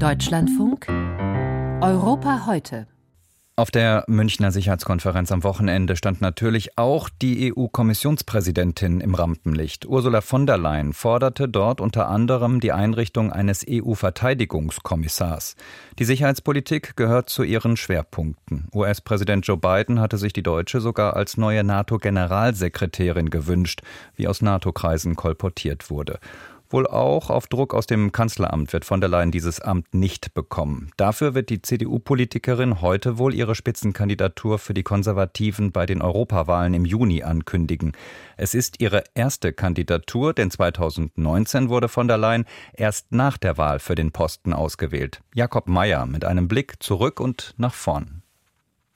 Deutschlandfunk Europa heute. Auf der Münchner Sicherheitskonferenz am Wochenende stand natürlich auch die EU-Kommissionspräsidentin im Rampenlicht. Ursula von der Leyen forderte dort unter anderem die Einrichtung eines EU-Verteidigungskommissars. Die Sicherheitspolitik gehört zu ihren Schwerpunkten. US-Präsident Joe Biden hatte sich die Deutsche sogar als neue NATO-Generalsekretärin gewünscht, wie aus NATO-Kreisen kolportiert wurde. Wohl auch auf Druck aus dem Kanzleramt wird von der Leyen dieses Amt nicht bekommen. Dafür wird die CDU-Politikerin heute wohl ihre Spitzenkandidatur für die Konservativen bei den Europawahlen im Juni ankündigen. Es ist ihre erste Kandidatur, denn 2019 wurde von der Leyen erst nach der Wahl für den Posten ausgewählt. Jakob Mayer mit einem Blick zurück und nach vorn.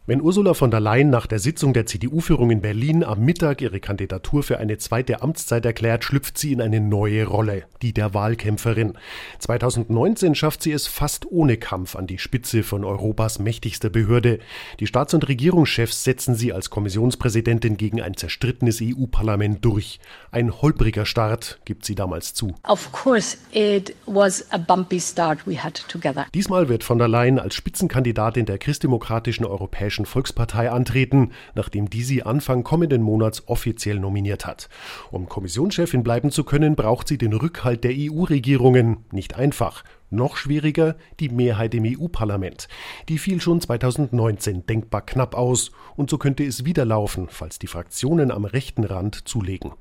Wenn Ursula von der Leyen nach der Sitzung der CDU-Führung in Berlin am Mittag ihre Kandidatur für eine zweite Amtszeit erklärt, schlüpft sie in eine neue Rolle, die der Wahlkämpferin. 2019 schafft sie es fast ohne Kampf an die Spitze von Europas mächtigster Behörde. Die Staats- und Regierungschefs setzen sie als Kommissionspräsidentin gegen ein zerstrittenes EU-Parlament durch. Ein holpriger Start gibt sie damals zu. Of course it was a bumpy start we had together. Diesmal wird von der Leyen als Spitzenkandidatin der christdemokratischen Europäischen Europäischen Volkspartei antreten, nachdem die sie Anfang kommenden Monats offiziell nominiert hat. Um Kommissionschefin bleiben zu können, braucht sie den Rückhalt der EU-Regierungen. Nicht einfach. Noch schwieriger die Mehrheit im EU-Parlament. Die fiel schon 2019 denkbar knapp aus und so könnte es wieder laufen, falls die Fraktionen am rechten Rand zulegen.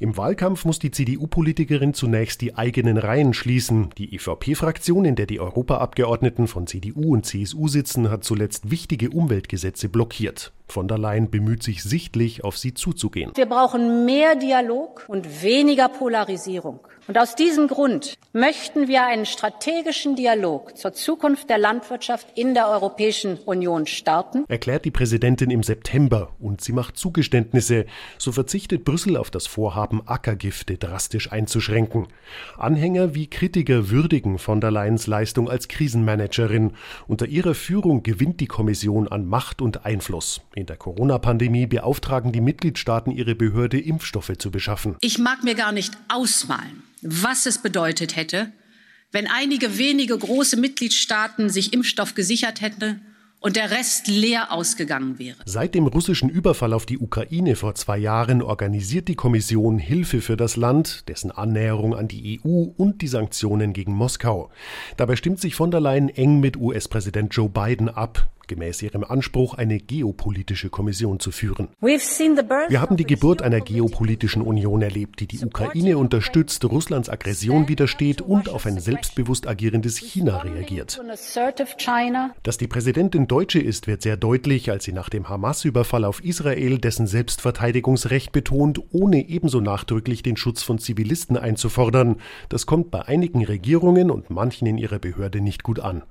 Im Wahlkampf muss die CDU-Politikerin zunächst die eigenen Reihen schließen. Die EVP-Fraktion, in der die Europaabgeordneten von CDU und CSU sitzen, hat zuletzt wichtige Umweltgesetze blockiert. Von der Leyen bemüht sich sichtlich, auf sie zuzugehen. Wir brauchen mehr Dialog und weniger Polarisierung. Und aus diesem Grund möchten wir einen strategischen Dialog zur Zukunft der Landwirtschaft in der Europäischen Union starten, erklärt die Präsidentin im September. Und sie macht Zugeständnisse. So verzichtet Brüssel auf das Vorhaben, Ackergifte drastisch einzuschränken. Anhänger wie Kritiker würdigen von der Leyens Leistung als Krisenmanagerin. Unter ihrer Führung gewinnt die Kommission an Macht und Einfluss. In der Corona-Pandemie beauftragen die Mitgliedstaaten ihre Behörde, Impfstoffe zu beschaffen. Ich mag mir gar nicht ausmalen, was es bedeutet hätte, wenn einige wenige große Mitgliedstaaten sich Impfstoff gesichert hätten und der Rest leer ausgegangen wäre. Seit dem russischen Überfall auf die Ukraine vor zwei Jahren organisiert die Kommission Hilfe für das Land, dessen Annäherung an die EU und die Sanktionen gegen Moskau. Dabei stimmt sich von der Leyen eng mit US-Präsident Joe Biden ab gemäß ihrem Anspruch, eine geopolitische Kommission zu führen. Wir haben die Geburt einer geopolitischen Union erlebt, die die Ukraine unterstützt, Russlands Aggression widersteht und auf ein selbstbewusst agierendes China reagiert. Dass die Präsidentin Deutsche ist, wird sehr deutlich, als sie nach dem Hamas-Überfall auf Israel dessen Selbstverteidigungsrecht betont, ohne ebenso nachdrücklich den Schutz von Zivilisten einzufordern. Das kommt bei einigen Regierungen und manchen in ihrer Behörde nicht gut an.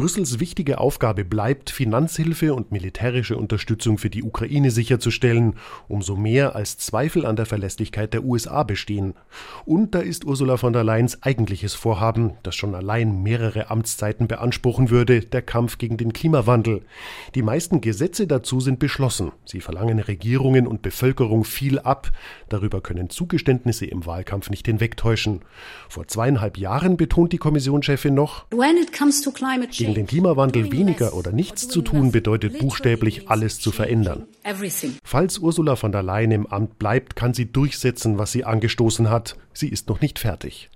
Brüssels wichtige Aufgabe bleibt, Finanzhilfe und militärische Unterstützung für die Ukraine sicherzustellen, umso mehr als Zweifel an der Verlässlichkeit der USA bestehen. Und da ist Ursula von der Leyens eigentliches Vorhaben, das schon allein mehrere Amtszeiten beanspruchen würde, der Kampf gegen den Klimawandel. Die meisten Gesetze dazu sind beschlossen. Sie verlangen Regierungen und Bevölkerung viel ab. Darüber können Zugeständnisse im Wahlkampf nicht hinwegtäuschen. Vor zweieinhalb Jahren betont die Kommissionschefin noch, gegen den Klimawandel weniger oder nichts zu tun bedeutet buchstäblich alles zu verändern. Falls Ursula von der Leyen im Amt bleibt, kann sie durchsetzen, was sie angestoßen hat. Sie ist noch nicht fertig.